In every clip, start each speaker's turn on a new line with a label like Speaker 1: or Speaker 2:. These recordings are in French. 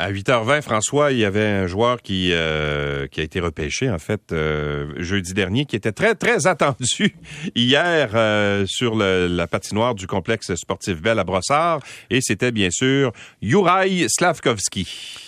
Speaker 1: À 8h20, François, il y avait un joueur qui, euh, qui a été repêché, en fait, euh, jeudi dernier, qui était très, très attendu hier euh, sur la patinoire du complexe sportif Bell à Brossard. Et c'était bien sûr Juraj Slavkovski.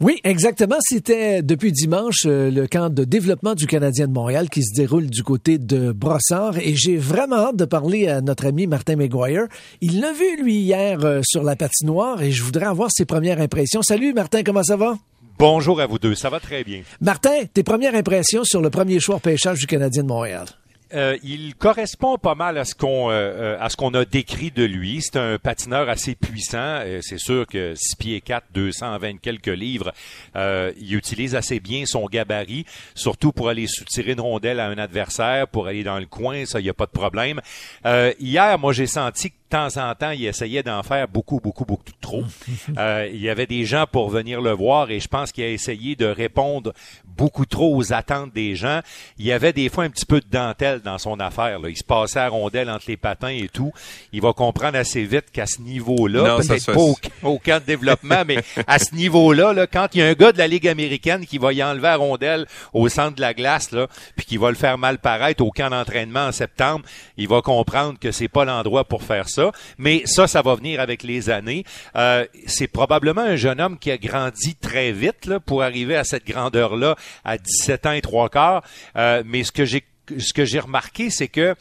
Speaker 2: Oui, exactement. C'était depuis dimanche euh, le camp de développement du Canadien de Montréal qui se déroule du côté de Brossard et j'ai vraiment hâte de parler à notre ami Martin McGuire. Il l'a vu, lui, hier euh, sur la patinoire et je voudrais avoir ses premières impressions. Salut Martin, comment ça va?
Speaker 3: Bonjour à vous deux, ça va très bien.
Speaker 2: Martin, tes premières impressions sur le premier choix pêchage du Canadien de Montréal?
Speaker 3: Euh, il correspond pas mal à ce qu'on euh, euh, à ce qu'on a décrit de lui. C'est un patineur assez puissant. c'est sûr que 6 pieds 4, 220 quelques livres, il utilise assez bien son gabarit, surtout pour aller soutirer une rondelle à un adversaire, pour aller dans le coin, ça, il n'y a pas de problème. hier, moi, j'ai senti que temps en temps, il essayait d'en faire beaucoup, beaucoup, beaucoup trop. Euh, il y avait des gens pour venir le voir et je pense qu'il a essayé de répondre beaucoup trop aux attentes des gens. Il y avait des fois un petit peu de dentelle dans son affaire. Là. Il se passait à rondelle entre les patins et tout. Il va comprendre assez vite qu'à ce niveau-là, peut-être pas au, au, camp de développement, mais à ce niveau-là, là, quand il y a un gars de la Ligue américaine qui va y enlever à rondelle au centre de la glace, là, puis qui va le faire mal paraître au camp d'entraînement en septembre, il va comprendre que c'est pas l'endroit pour faire ça. Mais ça, ça va venir avec les années. Euh, c'est probablement un jeune homme qui a grandi très vite pour arriver à cette grandeur-là à 17 ans et trois quarts. Euh, mais ce que j'ai ce que j'ai remarqué, c'est que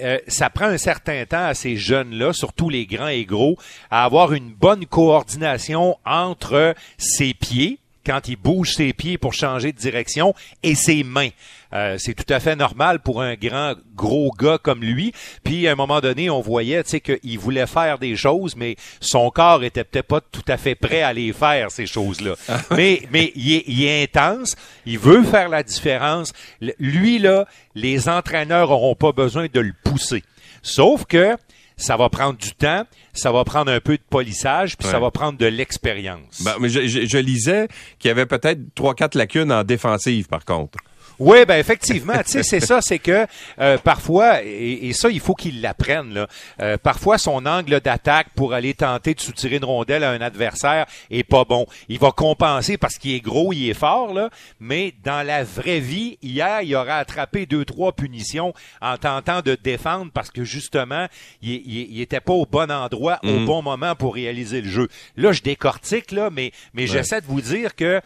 Speaker 3: euh, ça prend un certain temps à ces jeunes-là, surtout les grands et gros, à avoir une bonne coordination entre ses pieds, quand il bouge ses pieds pour changer de direction et ses mains. Euh, c'est tout à fait normal pour un grand gros gars comme lui. Puis à un moment donné, on voyait, tu sais, qu'il voulait faire des choses, mais son corps était peut-être pas tout à fait prêt à les faire ces choses-là. Ah mais mais il est, il est intense, il veut faire la différence. Lui là, les entraîneurs auront pas besoin de le pousser. Sauf que ça va prendre du temps, ça va prendre un peu de polissage, puis ça va prendre de l'expérience.
Speaker 1: Ben, mais je, je lisais qu'il y avait peut-être trois, quatre lacunes en défensive, par contre.
Speaker 3: Oui, ben effectivement, tu sais, c'est ça, c'est que euh, parfois, et, ça, il faut qu'il l'apprenne, là, euh, parfois son angle d'attaque pour aller tenter de soutirer une rondelle à un adversaire est pas bon. Il va compenser parce qu'il est gros, il est fort, là, mais dans la vraie vie, hier, il aura attrapé deux, trois punitions en tentant de défendre parce que justement, il, il, était pas au bon endroit, au mm. bon moment pour réaliser le jeu. Là, je décortique, là, mais, mais j'essaie de vous dire que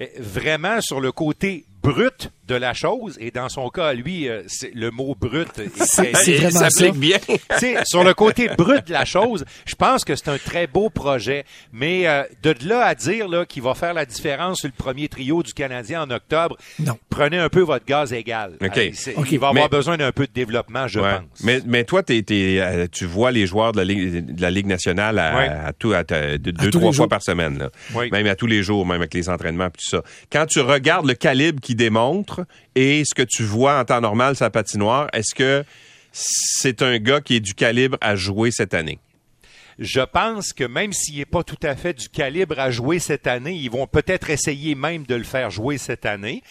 Speaker 3: euh, vraiment sur le côté brut de la chose. Et dans son cas, lui, euh, le mot brut
Speaker 2: s'applique
Speaker 3: bien. sur le côté brut de la chose, je pense que c'est un très beau projet. Mais euh, de là à dire là qu'il va faire la différence sur le premier trio du Canadien en octobre,
Speaker 2: non.
Speaker 3: prenez un peu votre gaz égal.
Speaker 1: Okay.
Speaker 3: Il va avoir besoin d'un peu de développement, je pense.
Speaker 1: Mais, mais toi, euh, tu vois les joueurs de la Ligue, de la Ligue nationale à, tout, à, deux, trois fois par semaine. Là. Même à tous les jours, même avec les entraînements et tout ça. Quand tu regardes le calibre qui démontre et ce que tu vois en temps normal sa patinoire, est-ce que c'est un gars qui est du calibre à jouer cette année?
Speaker 3: Je pense que même s'il n'est pas tout à fait du calibre à jouer cette année, ils vont peut-être essayer même de le faire jouer cette année.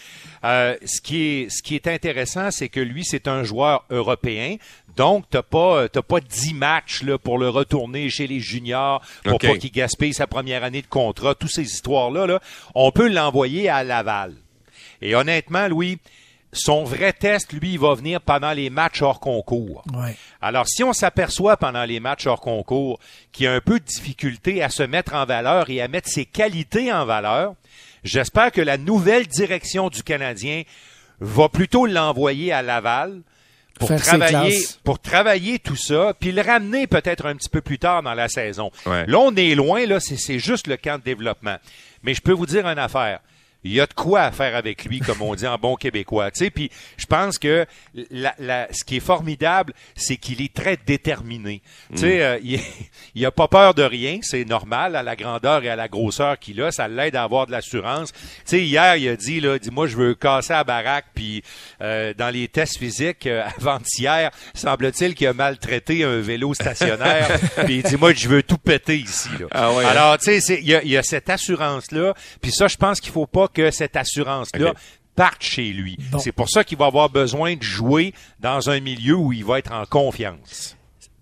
Speaker 3: Euh, ce, qui est, ce qui est intéressant, c'est que lui, c'est un joueur européen. Donc, tu n'as pas, pas 10 matchs là, pour le retourner chez les juniors, pour pas qu'il gaspille sa première année de contrat. Toutes ces histoires-là, là, on peut l'envoyer à Laval. Et honnêtement, Louis, son vrai test, lui, il va venir pendant les matchs hors concours. Alors, si on s'aperçoit pendant les matchs hors concours qu'il y a un peu de difficulté à se mettre en valeur et à mettre ses qualités en valeur, j'espère que la nouvelle direction du Canadien va plutôt l'envoyer à Laval pour travailler, pour travailler tout ça, puis le ramener peut-être un petit peu plus tard dans la saison. Là, on est loin, là, c'est juste le camp de développement. Mais je peux vous dire une affaire il y a de quoi à faire avec lui, comme on dit en bon québécois. Tu sais, puis je pense que la, la, ce qui est formidable, c'est qu'il est très déterminé. Tu sais, mm. euh, il, il a pas peur de rien, c'est normal à la grandeur et à la grosseur qu'il a, ça l'aide à avoir de l'assurance. Tu sais, hier il a dit là, dit moi je veux casser la baraque, puis euh, dans les tests physiques euh, avant-hier, semble-t-il qu'il a maltraité un vélo stationnaire, puis il dit moi je veux tout péter ici. Là. Ah ouais, hein? Alors tu sais, il y a, il y a cette assurance là, puis ça je pense qu'il faut pas que cette assurance-là parte chez lui. C'est pour ça qu'il va avoir besoin de jouer dans un milieu où il va être en confiance.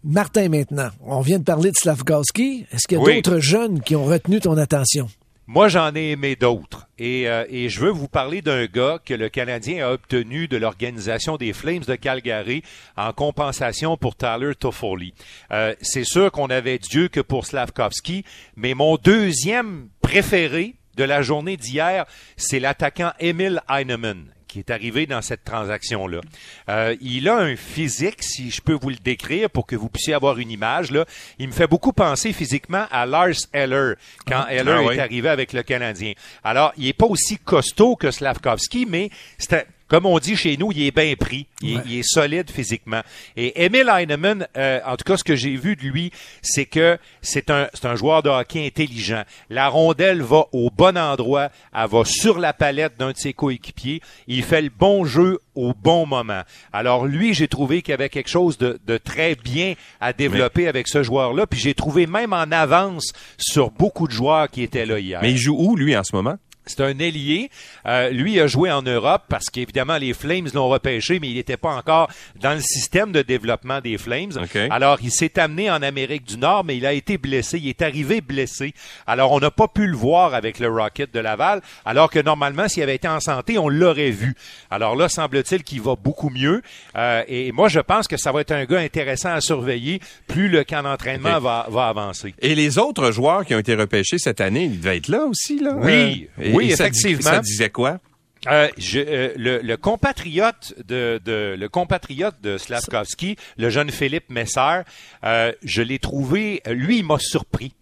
Speaker 2: Martin, maintenant, on vient de parler de Slavkowski. Est-ce qu'il y a d'autres jeunes qui ont retenu ton attention?
Speaker 3: Moi, j'en ai aimé d'autres. Et, euh, et, je veux vous parler d'un gars que le Canadien a obtenu de l'organisation des Flames de Calgary en compensation pour Tyler Toffoli. Euh, c'est sûr qu'on avait Dieu que pour Slavkovski, mais mon deuxième préféré de la journée d'hier, c'est l'attaquant Emil Heinemann qui est arrivé dans cette transaction-là. Euh, il a un physique, si je peux vous le décrire pour que vous puissiez avoir une image. Là. Il me fait beaucoup penser physiquement à Lars Eller quand ah, Eller ah est arrivé avec le Canadien. Alors, il est pas aussi costaud que Slavkovski, mais c'est comme on dit chez nous, il est bien pris. Il, est solide physiquement. Et Emil Heinemann, euh, en tout cas, ce que j'ai vu de lui, c'est que c'est un, c'est un joueur de hockey intelligent. La rondelle va au bon endroit, elle va sur la palette d'un de ses coéquipiers. Il fait le bon jeu au bon moment. Alors lui, j'ai trouvé qu'il y avait quelque chose de, de très bien à développer avec ce joueur-là. Puis j'ai trouvé même en avance sur beaucoup de joueurs qui étaient là hier.
Speaker 1: Mais il joue où, lui, en ce moment?
Speaker 3: C'est un ailier. Euh, lui a joué en Europe parce qu'évidemment les Flames l'ont repêché, mais il n'était pas encore dans le système de développement des Flames. Alors il s'est amené en Amérique du Nord, mais il a été blessé. Il est arrivé blessé. Alors on n'a pas pu le voir avec le Rocket de Laval, alors que normalement s'il avait été en santé, on l'aurait vu. Alors là, semble-t-il qu'il va beaucoup mieux. Euh, et moi, je pense que ça va être un gars intéressant à surveiller plus le camp d'entraînement va, va avancer.
Speaker 1: Et les autres joueurs qui ont été repêchés cette année, ils devaient être là aussi, là?
Speaker 3: Oui.
Speaker 1: Euh, oui, effectivement. Ça, disait quoi?
Speaker 3: Euh, je, euh, le, le, compatriote de, de, le compatriote de Slavkovski, le jeune Philippe Messer, euh, je l'ai trouvé, lui, il m'a surpris.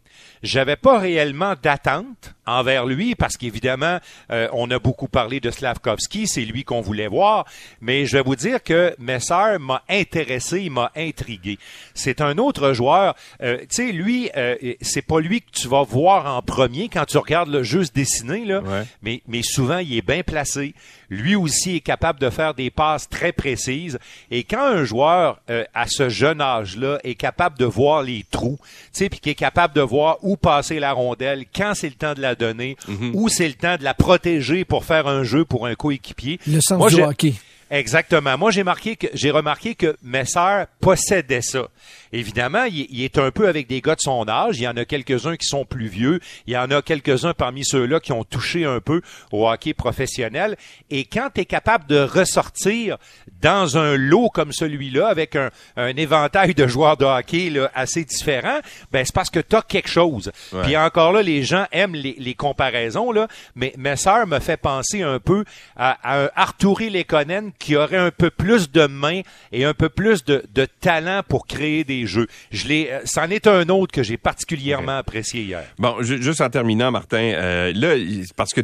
Speaker 3: J'avais pas réellement d'attente envers lui parce qu'évidemment, euh, on a beaucoup parlé de Slavkovski, c'est lui qu'on voulait voir, mais je vais vous dire que Messer m'a intéressé, il m'a intrigué. C'est un autre joueur, euh, tu sais, lui, euh, c'est pas lui que tu vas voir en premier quand tu regardes le jeu se dessiner, là, mais, mais souvent, il est bien placé. Lui aussi est capable de faire des passes très précises. Et quand un joueur, à ce jeune âge-là, est capable de voir les trous, tu sais, puis qui est capable de voir où passer la rondelle, quand c'est le temps de la donner, mhm. ou c'est le temps de la protéger pour faire un jeu pour un coéquipier.
Speaker 2: Le sens du hockey.
Speaker 3: Exactement. Moi, j'ai marqué que j'ai remarqué que Messer possédait ça. Évidemment, il, est un peu avec des gars de son âge. Il y en a quelques-uns qui sont plus vieux. Il y en a quelques-uns parmi ceux-là qui ont touché un peu au hockey professionnel. Et quand tu es capable de ressortir dans un lot comme celui-là, avec un, éventail de joueurs de hockey là, assez différents, ben c'est parce que tu as quelque chose. Puis encore là, les gens aiment les, comparaisons, là, mais Messer me fait penser un peu à, à un Arturi Lekonen qui aurait un peu plus de mains et un peu plus de, de talent pour créer des jeux. Je l'ai, euh, c'en est un autre que j'ai particulièrement apprécié hier.
Speaker 1: Bon, juste en terminant, Martin, euh, là, parce que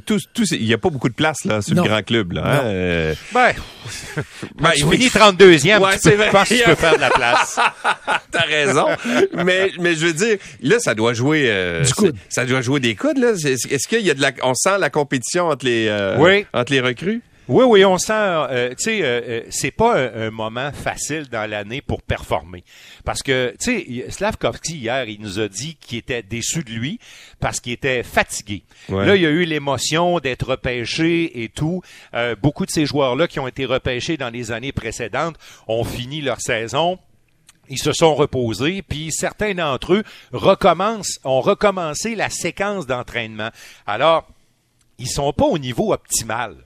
Speaker 1: il n'y a pas beaucoup de place là sur le grand club là. Hein, euh...
Speaker 3: Ben, ben tu finis 32e, ouais, c'est vrai. Je tu peux faire de la place.
Speaker 1: T'as raison, mais mais je veux dire, là, ça doit jouer, euh, du coude. ça doit jouer des coudes là. Est-ce qu'il y a de la, on sent la compétition entre les, euh, oui. entre les recrues?
Speaker 3: Oui, oui, on sent, euh, tu sais, euh, euh, c'est pas un, moment facile dans l'année pour performer. Parce que, tu sais, Slavkovski, hier, il nous a dit qu'il était déçu de lui parce qu'il était fatigué. Là, il y a eu l'émotion d'être repêché et tout. beaucoup de ces joueurs-là qui ont été repêchés dans les années précédentes ont fini leur saison ils se sont reposés, puis certains d'entre eux recommencent, ont recommencé la séquence d'entraînement. Alors, ils sont pas au niveau optimal.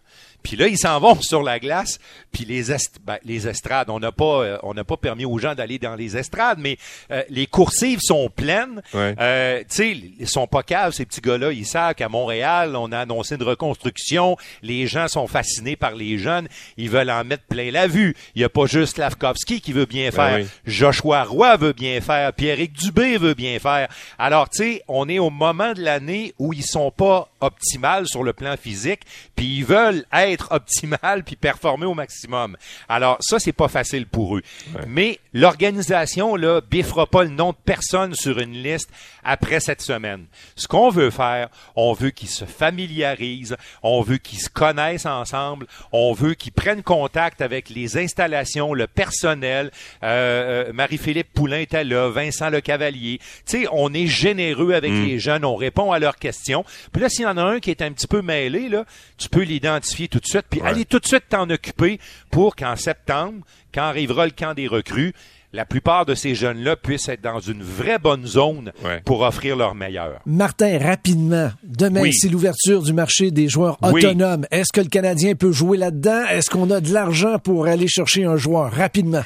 Speaker 3: Puis là, ils s'en vont sur la glace, puis les, ben, les estrades, on n'a pas, euh, on n'a pas permis aux gens d'aller dans les estrades, mais euh, les coursives sont pleines. Euh, tu sais, ils sont pas caves, ces petits gars-là. Ils savent qu'à Montréal, on a annoncé une reconstruction. Les gens sont fascinés par les jeunes. Ils veulent en mettre plein la vue. Il y a pas juste Lavkovski qui veut bien ben faire. Joshua Roy veut bien faire. Pierrick Dubé veut bien faire. Alors, tu sais, on est au moment de l'année où ils sont pas optimales sur le plan physique, puis ils veulent être optimales puis performer au maximum alors ça, c'est pas facile pour eux. Mais l'organisation là biffera pas le nom de personne sur une liste après cette semaine. Ce qu'on veut faire, on veut qu'ils se familiarisent, on veut qu'ils se connaissent ensemble, on veut qu'ils prennent contact avec les installations, le personnel. Euh, euh, Marie-Philippe Poulain était là, Vincent Le Cavalier. Tu sais, on est généreux avec mm. les jeunes, on répond à leurs questions. Puis là, s'il y en a un qui est un petit peu mêlé, là, tu peux l'identifier tout de suite, puis aller tout de suite t'en occuper pour qu'en septembre, quand arrivera le camp des recrues, la plupart de ces jeunes-là puissent être dans une vraie bonne zone pour offrir leur meilleur.
Speaker 2: Martin, rapidement, demain, c'est l'ouverture du marché des joueurs autonomes. Est-ce que le Canadien peut jouer là-dedans? Est-ce qu'on a de l'argent pour aller chercher un joueur rapidement?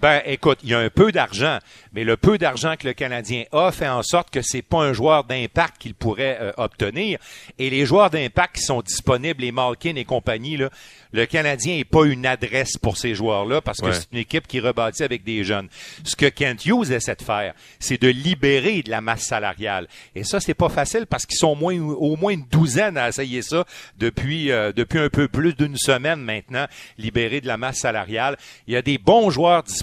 Speaker 3: Ben, écoute, il y a un peu d'argent, mais le peu d'argent que le Canadien a fait en sorte que c'est pas un joueur d'impact qu'il pourrait euh, obtenir. Et les joueurs d'impact qui sont disponibles, les Malkin et compagnie, là, le Canadien n'est pas une adresse pour ces joueurs-là parce que c'est une équipe qui rebâtit avec des jeunes. Ce que Kent Hughes essaie de faire, c'est de libérer de la masse salariale. Et ça, c'est pas facile parce qu'ils sont au moins, au moins une douzaine à essayer ça depuis, euh, depuis un peu plus d'une semaine maintenant, libérer de la masse salariale. Il y a des bons joueurs disponibles,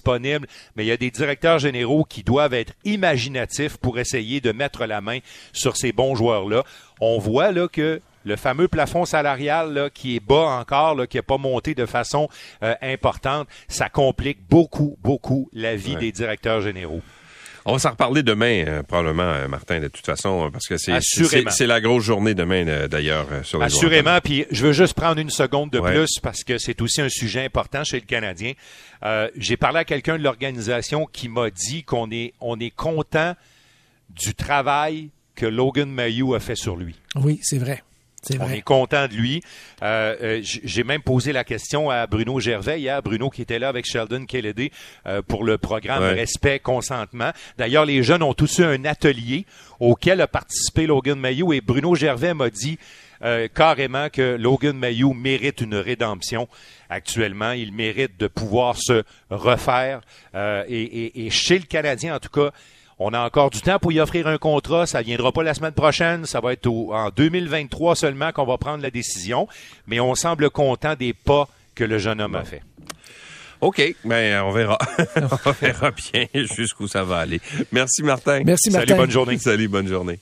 Speaker 3: mais il y a des directeurs généraux qui doivent être imaginatifs pour essayer de mettre la main sur ces bons joueurs-là. On voit là que le fameux plafond salarial qui est bas encore, qui n'a pas monté de façon euh, importante, ça complique beaucoup, beaucoup la vie des directeurs généraux.
Speaker 1: On va s'en reparler demain, euh, probablement, euh, Martin, de toute façon, parce que c'est c'est la grosse journée demain, d'ailleurs, sur les
Speaker 3: Assurément, puis je veux juste prendre une seconde de plus parce que c'est aussi un sujet important chez le Canadien. J'ai parlé à quelqu'un de l'organisation qui m'a dit qu'on est, on est content du travail que Logan Mayou a fait sur lui.
Speaker 2: Oui, c'est vrai.
Speaker 3: On est content de lui. Euh, euh, j'ai même posé la question à Bruno Gervais hier, Bruno qui était là avec Sheldon Kennedy euh, pour le programme Respect Consentement. D'ailleurs, les jeunes ont tous eu un atelier auquel a participé Logan Mayou et Bruno Gervais m'a dit carrément que Logan Mayou mérite une rédemption actuellement. Il mérite de pouvoir se refaire et, et chez le Canadien en tout cas on a encore du temps pour y offrir un contrat. Ça ne viendra pas la semaine prochaine. Ça va être en 2023 seulement qu'on va prendre la décision. Mais on semble content des pas que le jeune homme a fait.
Speaker 1: OK, ben on verra. on verra bien jusqu'où ça va aller. Merci Martin.
Speaker 2: Merci Martin.
Speaker 3: Salut, bonne journée.
Speaker 1: Salut, bonne journée.